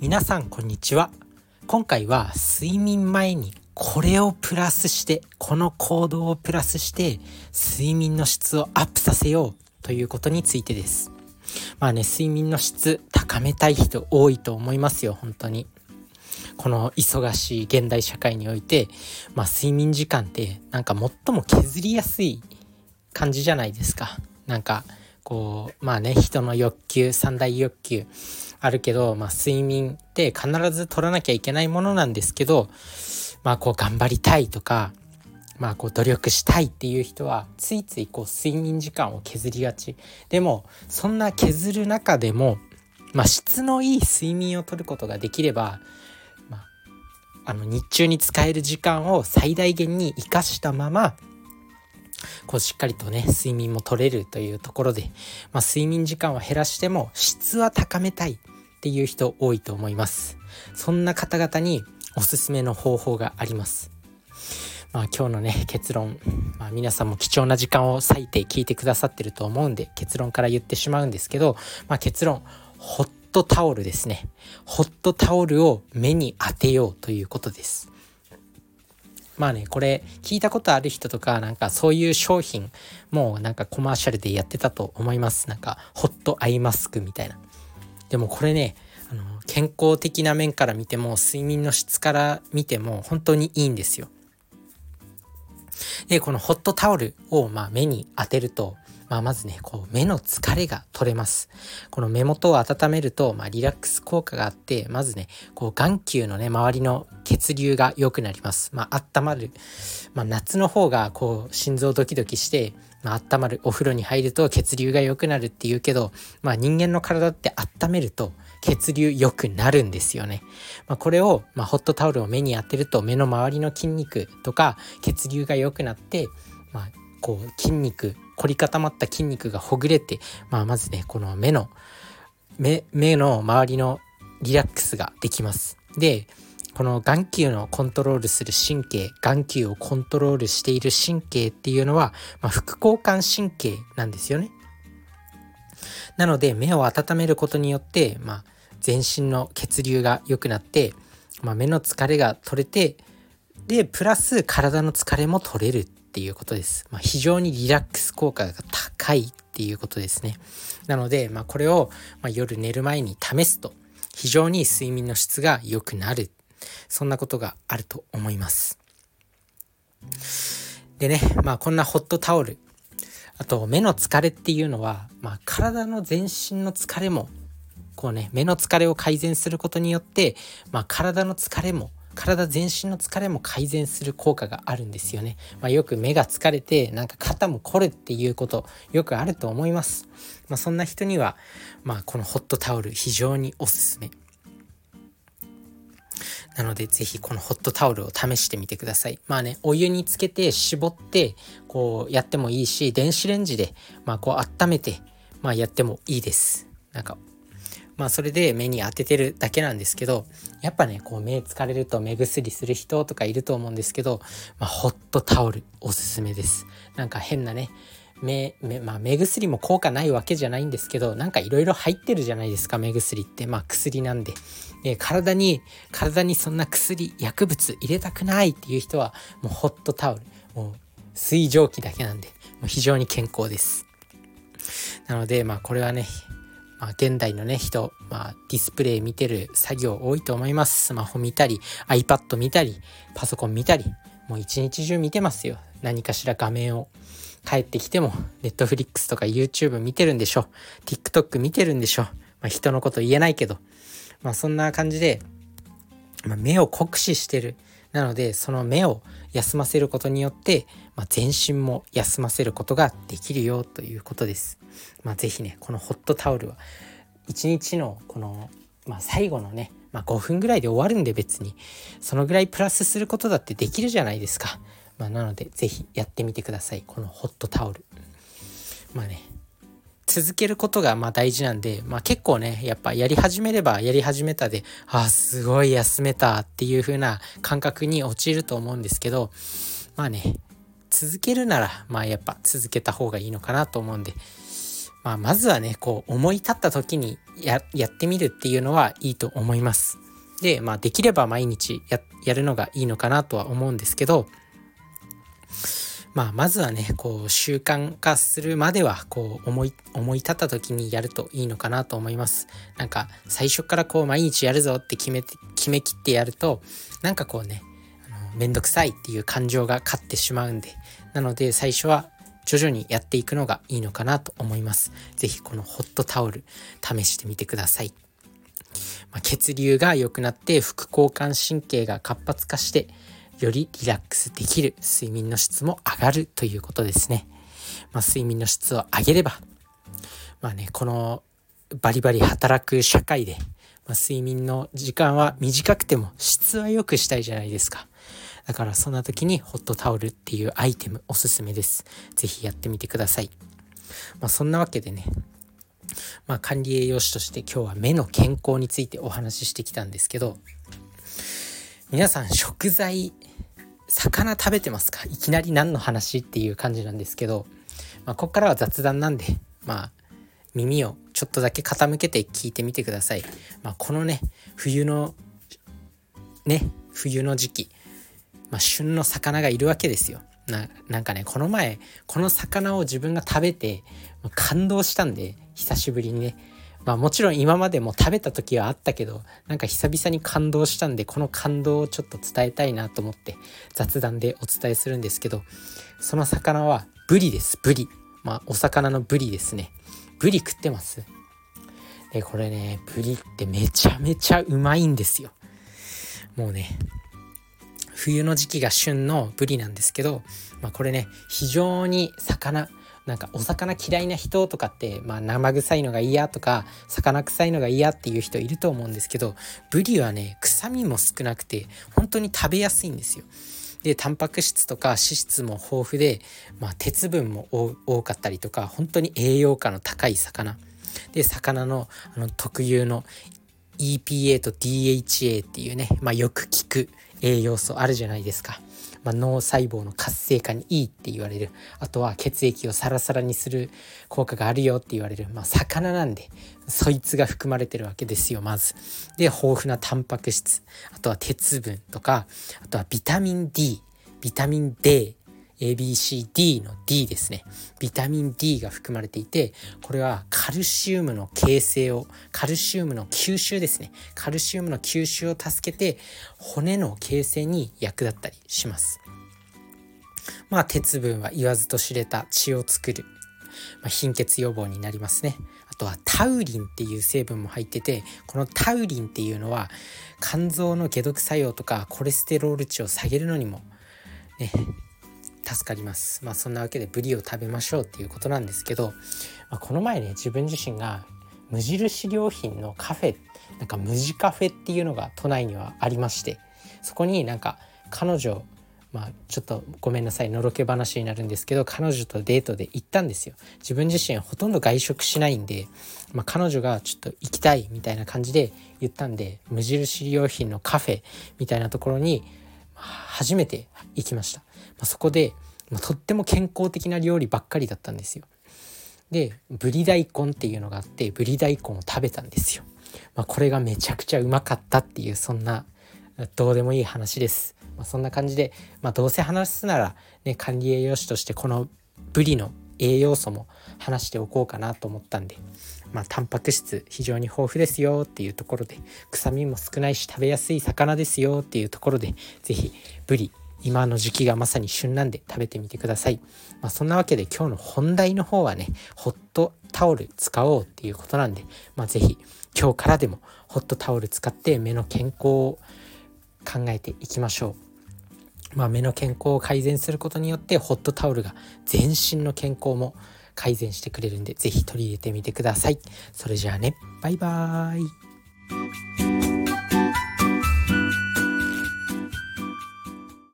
皆さんこんにちは。今回は睡眠前にこれをプラスしてこの行動をプラスして睡眠の質をアップさせようということについてです。まあね睡眠の質高めたい人多いと思いますよ本当に。この忙しい現代社会において、まあ、睡眠時間ってなんか最も削りやすい感じじゃないですか。なんかこうまあね人の欲求三大欲求。あるけど、まあ、睡眠って必ず取らなきゃいけないものなんですけどまあこう頑張りたいとかまあこう努力したいっていう人はついついこう睡眠時間を削りがち。でもそんな削る中でも、まあ、質のいい睡眠をとることができれば、まあ、あの日中に使える時間を最大限に生かしたままこうしっかりとね睡眠も取れるというところで、まあ、睡眠時間は減らしても質は高めたい。っていう人多いと思います。そんな方々におすすめの方法があります。まあ今日のね結論、まあ、皆さんも貴重な時間を割いて聞いてくださってると思うんで結論から言ってしまうんですけど、まあ、結論。ホットタオルですね。ホットタオルを目に当てようということです。まあね、これ聞いたことある人とか、なんかそういう商品もうなんかコマーシャルでやってたと思います。なんかホットアイマスクみたいな。でもこれね、あの健康的な面から見ても睡眠の質から見ても本当にいいんですよ。で、このホットタオルをまあ目に当てると、まあ、まずね、こう目の疲れが取れます。この目元を温めると、まあ、リラックス効果があって、まずね、こう眼球のね、周りの血流が良くなります。まあ、温まる。まあ、夏の方がこう心臓ドキドキして、まあ、温まる。お風呂に入ると血流が良くなるっていうけど、まあ、人間の体って温めると血流良くなるんですよね。まあ、これを、まあ、ホットタオルを目に当てると目の周りの筋肉とか血流が良くなって、まあ、こう筋肉凝り固まった筋肉がほぐれて、まあ、まずねこの目の目目の周りのリラックスができます。でこの眼球のコントロールする神経眼球をコントロールしている神経っていうのは、まあ、副交感神経なんですよね。なので目を温めることによって、まあ、全身の血流が良くなって、まあ、目の疲れが取れてでプラス体の疲れも取れるっていうことです。まあ、非常にリラックス効果が高いっていうことですね。なので、まあ、これを、ま夜寝る前に試すと非常に睡眠の質が良くなる。そんなことがあると思います。でね、まあこんなホットタオル、あと目の疲れっていうのは、まあ体の全身の疲れも、こうね、目の疲れを改善することによって、まあ体の疲れも体全身の疲れも改善する効果があるんですよね。まあ、よく目が疲れてなんか肩も凝るっていうことよくあると思います。まあ、そんな人には、まあ、このホットタオル非常におすすめ。なので、ぜひこのホットタオルを試してみてください。まあね、お湯につけて絞って、こうやってもいいし、電子レンジで、まあこう温めて、まあやってもいいです。なんかまあそれで目に当ててるだけなんですけど、やっぱね、こう目疲れると目薬する人とかいると思うんですけど、まあホットタオルおすすめです。なんか変なね、目、目、まあ目薬も効果ないわけじゃないんですけど、なんかいろいろ入ってるじゃないですか、目薬って。まあ薬なんで。で、体に、体にそんな薬、薬物入れたくないっていう人は、もうホットタオル、もう水蒸気だけなんで、もう非常に健康です。なので、まあこれはね、まあ、現代のね、人、まあ、ディスプレイ見てる作業多いと思います。スマホ見たり、iPad 見たり、パソコン見たり、もう一日中見てますよ。何かしら画面を。帰ってきても、Netflix とか YouTube 見てるんでしょ。TikTok 見てるんでしょ。まあ、人のこと言えないけど。まあ、そんな感じで、まあ、目を酷使してる。なので、その目を休ませることによって、まあ、全身も休ませることができるよということです。まあ、ぜひねこのホットタオルは一日のこの、まあ、最後のね、まあ、5分ぐらいで終わるんで別にそのぐらいプラスすることだってできるじゃないですか。まあ、なのでぜひやってみてくださいこのホットタオル。まあね続けることがまあ大事なんで、まあ、結構ねやっぱやり始めればやり始めたでああすごい休めたっていう風な感覚に陥ると思うんですけどまあね続けるならまあやっぱ続けた方がいいのかなと思うんで、まあ、まずはねこう思い立った時にやってみるっていうのはいいと思います。で、まあ、できれば毎日ややるのがいいのかなとは思うんですけどまあ、まずはねこう習慣化するまではこう思い思い立った時にやるといいのかなと思います。なんか最初からこう毎日やるぞって決めて決めきってやるとなんかこうねあのめんどくさいっていう感情が勝ってしまうんでなので最初は徐々にやっていくのがいいのかなと思います。是非このホットタオル試してみてください。まあ、血流が良くなって副交感神経が活発化してよりリラックスできる睡眠の質も上がるということですね。まあ、睡眠の質を上げれば、まあね、このバリバリ働く社会で、まあ、睡眠の時間は短くても質は良くしたいじゃないですか。だからそんな時にホットタオルっていうアイテムおすすめです。是非やってみてください。まあ、そんなわけでね、まあ、管理栄養士として今日は目の健康についてお話ししてきたんですけど皆さん食材魚食べてますか？いきなり何の話っていう感じなんですけど、まあ、ここからは雑談なんでまあ耳をちょっとだけ傾けて聞いてみてください。まあ、このね冬のね冬の時期、まあ、旬の魚がいるわけですよ。ななんかねこの前この魚を自分が食べて感動したんで久しぶりにねまあもちろん今までも食べた時はあったけどなんか久々に感動したんでこの感動をちょっと伝えたいなと思って雑談でお伝えするんですけどその魚はブリですブリ。まあお魚のブリですね。ブリ食ってます？でこれねブリってめちゃめちゃうまいんですよ。もうね冬の時期が旬のブリなんですけど、まあ、これね非常に魚なんかお魚嫌いな人とかって、まあ、生臭いのが嫌とか魚臭いのが嫌っていう人いると思うんですけどブリはね臭みも少なくて本当に食べやすいんですよ。でタンパク質とか脂質も豊富で、まあ、鉄分も多かったりとか本当に栄養価の高い魚で魚のあの特有の EPA と DHA っていうね、まあ、よく効く栄養素あるじゃないですか。まあ、脳細胞の活性化にいいって言われる。あとは血液をサラサラにする効果があるよって言われる、まあ、魚なんでそいつが含まれてるわけですよまず。で豊富なタンパク質。あとは鉄分とかあとはビタミン D ビタミン D ABCD の D ですね。ビタミン D が含まれていてこれはカルシウムの形成をカルシウムの吸収ですね。カルシウムの吸収を助けて骨の形成に役立ったりします。まあ鉄分は言わずと知れた血を作る、まあ、貧血予防になりますね。あとはタウリンっていう成分も入っててこのタウリンっていうのは肝臓の解毒作用とかコレステロール値を下げるのにもね助かります。まあそんなわけでブリを食べましょうっていうことなんですけど、まあ、この前ね自分自身が無印良品のカフェなんか無地カフェっていうのが都内にはありましてそこになんか彼女まあちょっとごめんなさいのろけ話になるんですけど彼女とデートで行ったんですよ自分自身ほとんど外食しないんで、まあ、彼女がちょっと行きたいみたいな感じで言ったんで無印良品のカフェみたいなところに初めて行きましたまあ、そこで、まあ、とっても健康的な料理ばっかりだったんですよ。でぶり大根っていうのがあってぶり大根を食べたんですよ。まあ、これがめちゃくちゃうまかったっていうそんなどうでもいい話です。まあ、そんな感じで、まあ、どうせ話すなら、ね、管理栄養士としてこのブリの栄養素も話しておこうかなと思ったんで、まあ、タンパク質非常に豊富ですよっていうところで臭みも少ないし食べやすい魚ですよっていうところで是非ブリ今の時期がまさに旬なんで食べてみてください。まあ、そんなわけで今日の本題の方はね、ホットタオル使おうっていうことなんで、まあ、ぜひ今日からでもホットタオル使って目の健康を考えていきましょう。まあ、目の健康を改善することによってホットタオルが全身の健康も改善してくれるんで、ぜひ取り入れてみてください。それじゃあね、バイバーイ。